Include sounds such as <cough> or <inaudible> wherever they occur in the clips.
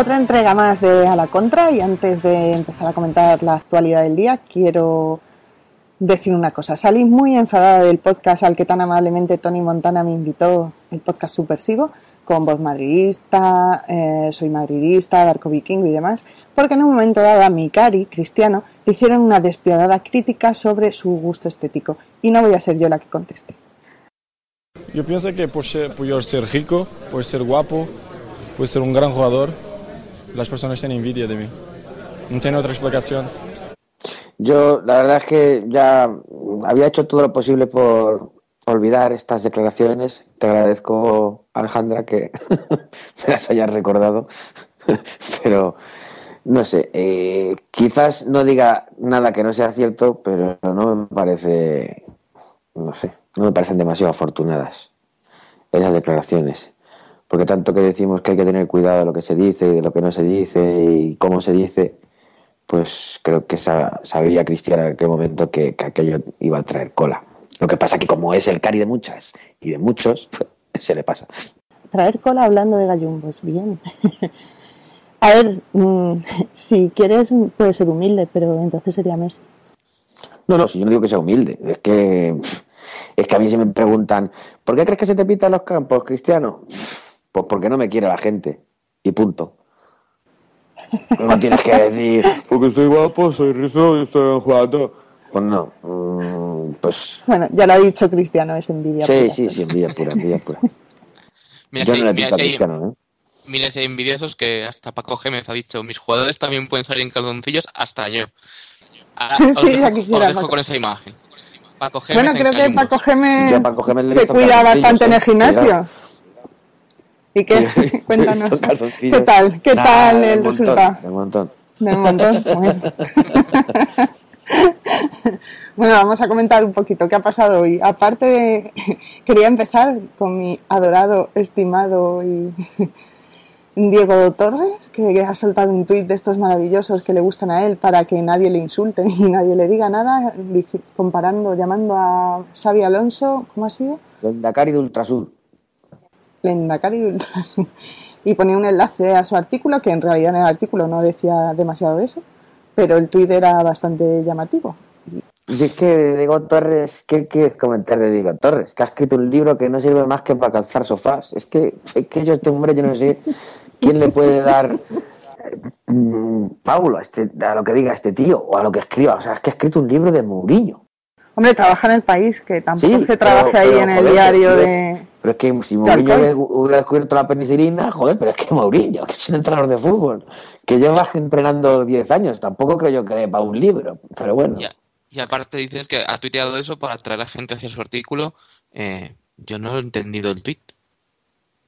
Otra entrega más de A la Contra y antes de empezar a comentar la actualidad del día quiero decir una cosa. Salí muy enfadada del podcast al que tan amablemente Tony Montana me invitó, el podcast Supersivo, con voz madridista, eh, soy madridista, Darko Vikingo y demás, porque en un momento dado a mi cari, cristiano, hicieron una despiadada crítica sobre su gusto estético y no voy a ser yo la que conteste. Yo pienso que por, ser, rico, por ser guapo, por ser un gran jugador, las personas tienen envidia de mí. No tiene otra explicación. Yo, la verdad es que ya había hecho todo lo posible por olvidar estas declaraciones. Te agradezco, Alejandra, que <laughs> me las hayas recordado. <laughs> pero, no sé, eh, quizás no diga nada que no sea cierto, pero no me parece, no sé, no me parecen demasiado afortunadas esas declaraciones. Porque tanto que decimos que hay que tener cuidado de lo que se dice y de lo que no se dice y cómo se dice, pues creo que sa- sabía Cristian en aquel momento que, que aquello iba a traer cola. Lo que pasa que como es el cari de muchas y de muchos, <laughs> se le pasa. Traer cola hablando de gallumbos, bien. <laughs> A ver, mm, <laughs> si quieres puede ser humilde, pero entonces sería Messi. No, no, si yo no digo que sea humilde, es que es que a mí se me preguntan, ¿por qué crees que se te pitan los campos, Cristiano? Pues porque no me quiere la gente. Y punto. No tienes que decir, porque soy guapo, soy rizo y estoy jugando. Pues no, mm, pues Bueno, ya lo ha dicho Cristiano, es envidia. sí, pura. sí, sí, envidia pura, envidia pura. <laughs> Mira, Yo si, no le mira, si hay, Cristiano, ¿eh? mira si hay envidiosos que hasta Paco Gémez ha dicho, mis jugadores también pueden salir en calzoncillos, hasta yo. Ahora Sí, os dejo, ya quisiera, os dejo Paco. con esa imagen. Paco Gémez Bueno, en creo que. Paco Gémez Paco se cuida bastante en el ¿eh? gimnasio. Cuidado. ¿Y qué? Sí, <laughs> he Cuéntanos. <laughs> ¿Qué tal? ¿Qué Nah, tal el montón, resultado? de montón. De un montón. <laughs> Bueno. Bueno, vamos a comentar un poquito qué ha pasado hoy. Aparte, de- quería empezar con mi adorado, estimado y Diego Torres, que ha soltado un tuit de estos maravillosos que le gustan a él para que nadie le insulte y nadie le diga nada, comparando, llamando a Xavi Alonso, ¿cómo ha sido? Del Dakar y de Ultrasur. Lendakari <laughs> y ponía un enlace a su artículo, que en realidad en el artículo no decía demasiado de eso, pero el tuit era bastante llamativo. Si es que Diego Torres, ¿qué quieres comentar de Diego Torres? Que ha escrito un libro que no sirve más que para calzar sofás. Es que, es que yo, este hombre, yo no sé quién le puede dar eh, mm, Paulo a, este, a lo que diga este tío o a lo que escriba. O sea, es que ha escrito un libro de Mourinho. Hombre, trabaja en el país, que tampoco Sí, es que pero- trabaje ahí pero, en el diario pero- de... Pero es que si Mourinho hubiera descubierto la penicilina, joder, pero es que Mourinho, <laughs> que es un entrenador de fútbol, que lleva entrenando 10 años, tampoco creo yo que dé para un libro, pero bueno. Y aparte dices que ha tuiteado eso para atraer a gente hacia su artículo. Eh, yo no he entendido el tweet.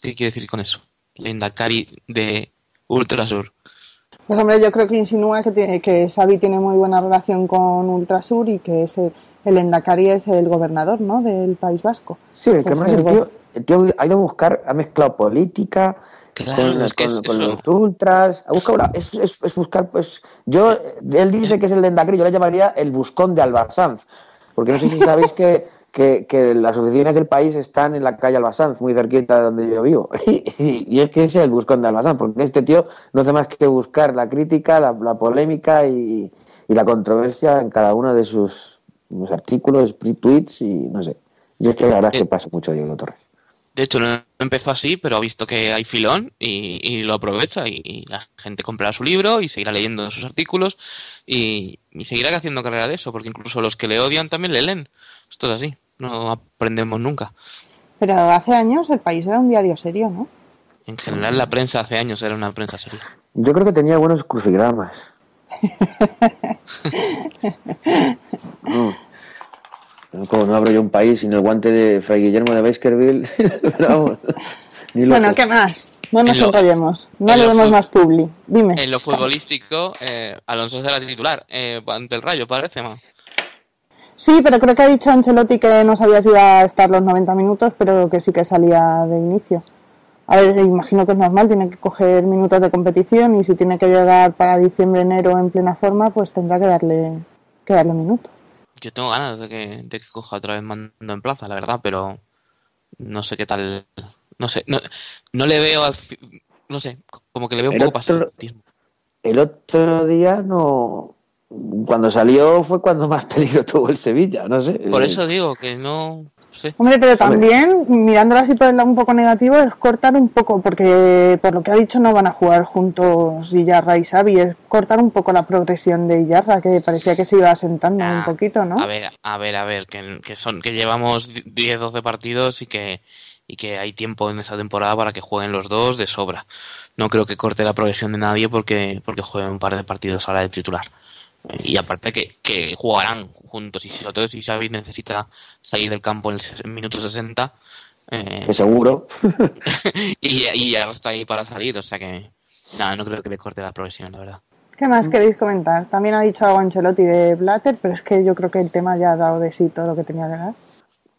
¿Qué quiere decir con eso? Lendakari de Ultrasur. Pues hombre, yo creo que insinúa que, tiene, que Xavi tiene muy buena relación con Ultrasur y que ese, el Endacari es el gobernador, ¿no?, del País Vasco. Sí, es que Pues además el tío, el tío ha ido a buscar, ha mezclado política Claro, con, es que con- es con eso. los ultras, ha buscado una- es, es- es buscar, pues, yo, él dice que es el Lendakari, yo le llamaría el buscón de Albasanz, porque no sé si sabéis que, que, que las oficinas del país están en la calle Albasanz, muy cerquita de donde yo vivo, <laughs> y, y es que ese es el buscón de Albasanz, porque este tío no hace más que buscar la crítica, la, la polémica y, y la controversia en cada uno de sus, sus artículos, tweets y no sé. Yo es que la verdad es que Eh, paso mucho de Diego Torres. De hecho, no empezó así, pero ha visto que hay filón y, y lo aprovecha. Y, y la gente comprará su libro y seguirá leyendo sus artículos y, y seguirá haciendo carrera de eso, porque incluso los que le odian también le leen. Esto es así, no aprendemos nunca. Pero hace años el país era un diario serio, ¿no? En general la prensa hace años era una prensa seria. Yo creo que tenía buenos crucigramas. <laughs> no. Como no abro yo un país sin el guante de Fray Guillermo de Baskerville. <laughs> Pero vamos, ni loco. Bueno, ¿qué más? No nos En lo- enrollemos. No en le lo demos más publi. Dime. En lo futbolístico, eh, Alonso será titular eh, ante el Rayo, parece más. Sí, pero creo que ha dicho Ancelotti que no sabía si iba a estar los 90 minutos, pero que sí que salía de inicio. A ver, imagino que es normal, tiene que coger minutos de competición y si tiene que llegar para diciembre, enero en plena forma, pues tendrá que darle, que darle minutos. Yo tengo ganas de que, de que coja otra vez mando en plaza, la verdad, pero no sé qué tal. No sé, no, no le veo al No sé, como que le veo un El poco otro- pasitismo. El otro día no. Cuando salió fue cuando más <laughs> peligro tuvo el Sevilla, no sé. Por eso digo que no sé. Hombre, pero también, mirándolo así por el lado un poco negativo, es cortar un poco, porque por lo que ha dicho no van a jugar juntos Illarra y Xavi, es cortar un poco la progresión de Illarra, que parecía que se iba asentando Ah, un poquito, ¿no? A ver, a ver, a ver, que, que son que llevamos 10, 12 partidos y que y que hay tiempo en esa temporada para que jueguen los dos de sobra. No creo que corte la progresión de nadie porque porque jueguen un par de partidos ahora de titular. Y aparte que, que jugarán juntos y sobre todo si Xavi necesita salir del campo en el minuto 60 eh, Que seguro. <laughs> y, y ya está ahí para salir, o sea que nada, no creo que le corte la progresión, la verdad. ¿Qué más queréis comentar? También ha dicho algo Ancelotti de Blatter, pero es que yo creo que el tema ya ha dado de sí todo lo que tenía que dar.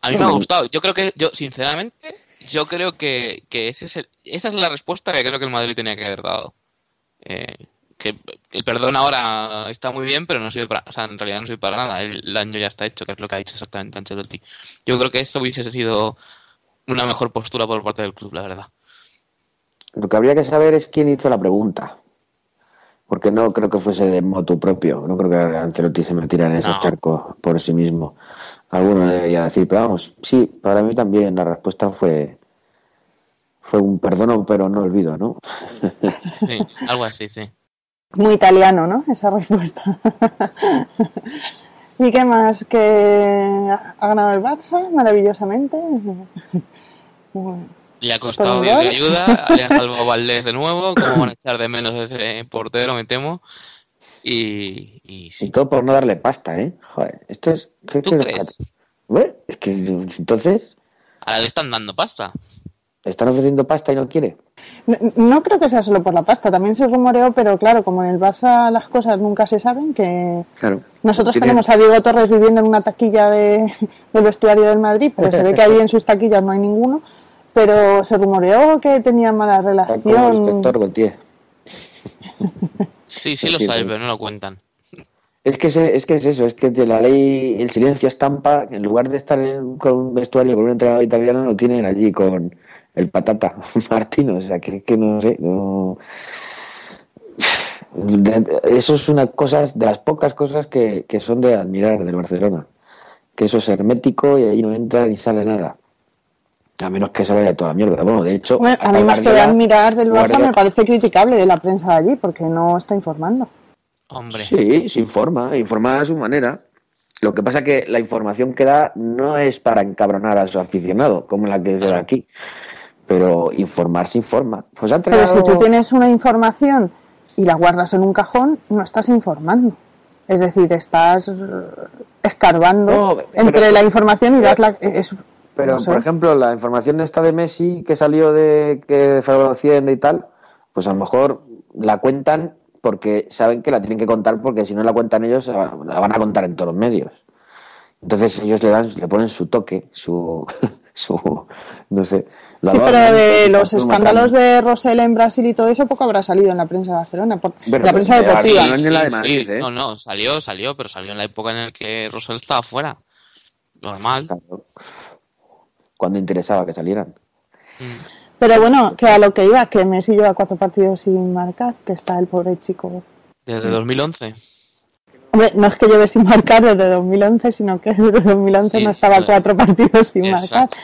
A mí me ha gustado. Yo creo que, yo sinceramente, yo creo que, que ese es el- esa es la respuesta que creo que el Madrid tenía que haber dado. Eh, que el perdón ahora está muy bien, pero no sirve para, o sea, en realidad no sirve para nada. El daño ya está hecho, que es lo que ha dicho exactamente Ancelotti. Yo creo que esto hubiese sido una mejor postura por parte del club, la verdad. Lo que habría que saber es quién hizo la pregunta. Porque no creo que fuese de motu propio. No creo que Ancelotti se metiera en ese No. charco por sí mismo. Alguno debería decir, pero vamos, sí, para mí también la respuesta fue fue un perdono, pero no olvido, ¿no? Sí, algo así, sí. Muy italiano, ¿no? Esa respuesta. <laughs> ¿Y qué más? ¿Que ha ganado el Barça maravillosamente? Bueno, Le ha costado ¿Por Dios de ayuda, le ha salvado <laughs> Valdés de nuevo, como van a echar de menos ese portero, me temo. Y, y sí. Y todo por no darle pasta, ¿eh? Joder, esto es... ¿qué- ¿Tú crees? Es que entonces Ahora le están dando pasta. Le están ofreciendo pasta y no quiere. No, no creo que sea solo por la pasta, también se rumoreó, pero claro, como en el Barça las cosas nunca se saben, que Claro. nosotros Tiene- tenemos a Diego Torres viviendo en una taquilla de, del vestuario del Madrid, pero se ve que ahí en sus taquillas no hay ninguno, pero se rumoreó que tenían mala relación. inspector Gautier. Sí, sí lo sabe, sí. pero no lo cuentan. Es que, es, es que es eso, es que de la ley el silencio estampa, en lugar de estar en- con un vestuario con un entrenador italiano, lo tienen allí con el patata <laughs> Martino, o sea, que, que no sé, no... <sighs> Eso es una cosa, de las pocas cosas que, que son de admirar del Barcelona, que eso es hermético y ahí no entra ni sale nada. A menos que se vaya toda la mierda. Bueno, de hecho, Bueno, a mí más que de admirar del Barça me parece criticable de la prensa de allí, porque no está informando. Hombre, Sí, se informa, informa a su manera. Lo que pasa que la información que da no es para encabronar a su aficionado, como la que se da aquí. Pero informar se informa. Pues ha Pero entrenado... si tú tienes una información y la guardas en un cajón, no estás informando. Es decir, estás eh, escarbando No, pero- entre la información y das la... es- Pero, no sé. por ejemplo, la información esta de Messi que salió de que fue Hacienda y tal, pues a lo mejor la cuentan porque saben que la tienen que contar porque si no la cuentan ellos la la van a contar en todos los medios. Entonces ellos le dan, le ponen su toque, su, <laughs> su no sé. La Sí, pero de los escándalos de Rosell en Brasil y todo eso poco habrá salido en la prensa de Barcelona, por- Pero la prensa de deportiva. Barcelona ni la de Madrid, ¿eh? No, no, salió, salió, pero salió en la época en la que Rosell estaba fuera. Normal. Cuando interesaba que salieran. Mm. Pero bueno, que a lo que iba, que Messi lleva cuatro partidos sin marcar, que está el pobre chico. Desde 2011. Hombre, no es que lleve sin marcar desde 2011, sino que desde 2011 Sí, no estaba claro. cuatro partidos sin Exacto.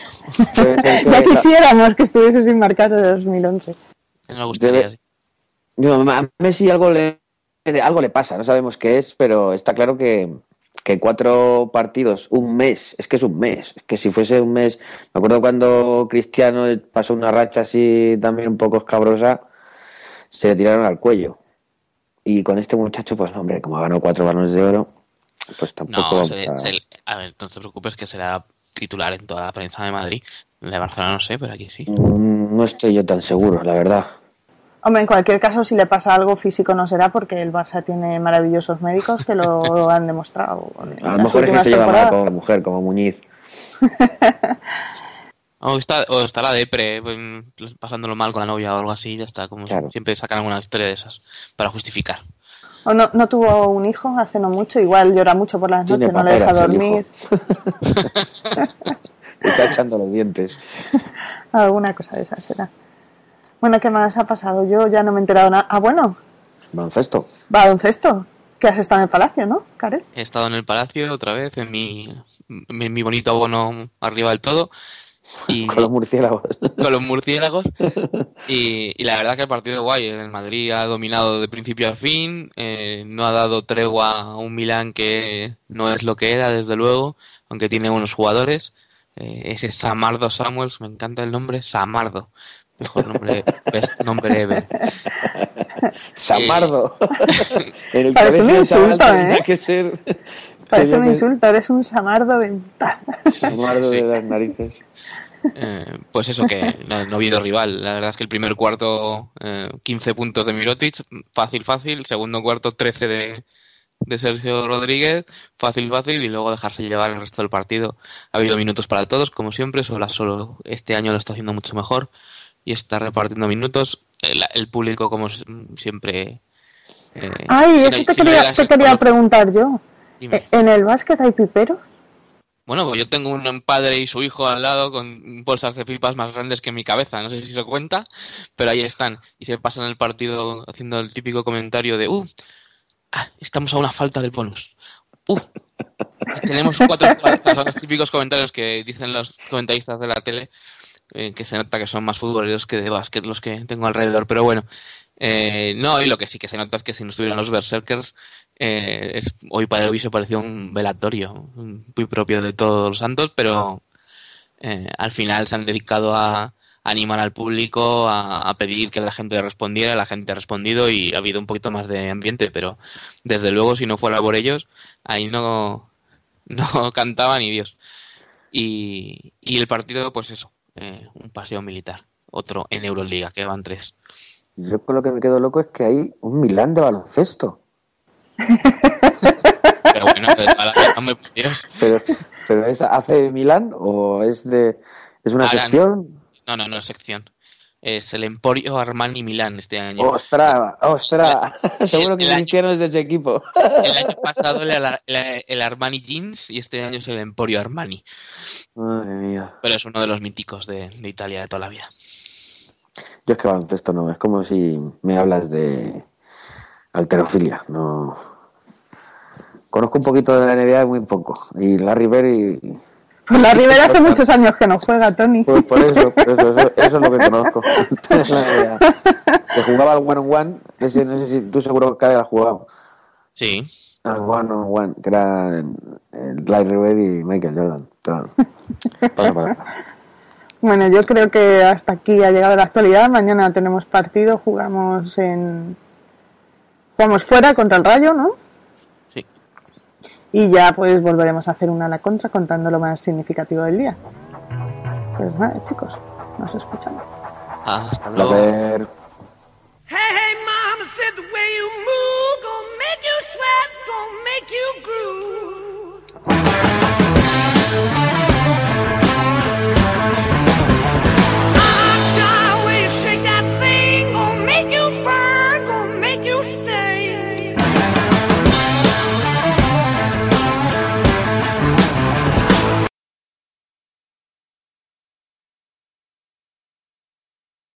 marcar. Ya quisiéramos que estuviese sin marcar desde 2011. No me gustaría. Debe- No, a Messi algo le, algo le pasa, no sabemos qué es, pero está claro que, que cuatro partidos, un mes, es que es un mes, es que si fuese un mes, me acuerdo cuando Cristiano pasó una racha así también un poco escabrosa, se le tiraron al cuello. Y con este muchacho, pues hombre, como ganó cuatro balones de oro, pues tampoco... No, se- se- a ver, no te preocupes que será titular en toda la prensa de Madrid. De Barcelona no sé, pero aquí sí. Mm, No estoy yo tan seguro, la verdad. Hombre, en cualquier caso, si le pasa algo físico no será porque el Barça tiene maravillosos médicos que lo <laughs> han demostrado. A lo mejor es que se lleva mal con la mujer, como Muñiz. <laughs> O está, o está la depre, pues, pasándolo mal con la novia o algo así, ya está. Como Claro. siempre sacan alguna historia de esas para justificar. O no, no tuvo un hijo hace no mucho, igual llora mucho por las Tiene noches, no le deja dormir, <laughs> Está echando los dientes. <laughs> alguna cosa de esa será. Bueno, ¿qué más ha pasado? Yo ya no me he enterado nada. Ah, bueno, Baloncesto. baloncesto, que has estado en el palacio, ¿no, Karel? He estado en el palacio otra vez, en mi, en mi bonito abono arriba del todo. Y <laughs> Con los murciélagos. con los murciélagos. <laughs> Y, y la verdad que el partido guay. El Madrid ha dominado de principio a fin. eh, no ha dado tregua a un Milán que no es lo que era, desde luego. Aunque tiene buenos jugadores. Eh, ese Samardo Samuels, me encanta el nombre. Samardo. Mejor nombre, <laughs> best nombre ever. Samardo. en el colegio, ¿eh? que ser. Parece un insulto, eres un samardo de... Samardo Sí, sí. de las narices. Eh, pues eso, que no, no ha habido rival. La verdad es que el primer cuarto, eh, 15 puntos de Mirotic, fácil, fácil. Segundo cuarto, 13 de, de Sergio Rodríguez, fácil, fácil. Y luego dejarse llevar el resto del partido. Ha habido minutos para todos, como siempre. Sola solo este año lo está haciendo mucho mejor y está repartiendo minutos. El, el público, como s- siempre. eh, Ay, eso te quería, te quería preguntar yo. Dime. Eh, ¿En el básquet hay piperos? Bueno, pues yo tengo un padre y su hijo al lado con bolsas de pipas más grandes que mi cabeza. No sé si se cuenta, pero ahí están. Y se pasan el partido haciendo el típico comentario de, uh, ah, estamos a una falta del bonus. Uh, tenemos cuatro <laughs> jugadores. Son los típicos comentarios que dicen los comentaristas de la tele, eh, que se nota que son más futboleros que de básquet los que tengo alrededor. Pero bueno, eh, no, y lo que sí que se nota es que si no estuvieran los Berserkers, eh, es, hoy para el se pareció un velatorio, muy propio de todos los santos, pero eh, al final se han dedicado a animar al público, a, a pedir que la gente respondiera, la gente ha respondido y ha habido un poquito más de ambiente, pero desde luego si no fuera por ellos, ahí no, no <laughs> cantaba ni Dios. Y, y el partido, pues eso, eh, un paseo militar, otro en Euroliga, que van tres. Yo con lo que me quedo loco es que hay un Milán de baloncesto. Pero bueno, la Dios. Pero, pero ¿es hace Milán o es de es una Ahora, sección? No, no, no es sección. Es el Emporio Armani Milán este año. ¡Ostras! ¡Ostras! <laughs> Seguro que el año- Cristiano es de ese equipo. El año pasado era el Armani Jeans y este año es el Emporio Armani. Madre mía. Pero es uno de los míticos de, de Italia de toda la vida. Yo es que baloncesto no, es como si me hablas de alterofilia. No. Conozco un poquito de la NBA, muy poco. Y Larry Bird y. Pues la Rivera hace muchos años que no juega, Tony. Pues por eso, por eso, eso, eso es lo que conozco. <laughs> <laughs> Que jugaba al one on one, ese, no sé si tú seguro que has jugado. Sí. Al one on one, que era eh, Larry Bird y Michael Jordan. Pero, <laughs> pasa para acá. Bueno, yo creo que hasta aquí ha llegado la actualidad. Mañana tenemos partido, jugamos en. Jugamos fuera contra el Rayo, ¿no? y ya pues volveremos a hacer una a la contra contando lo más significativo del día. Pues nada, chicos, nos escuchamos. Hasta luego.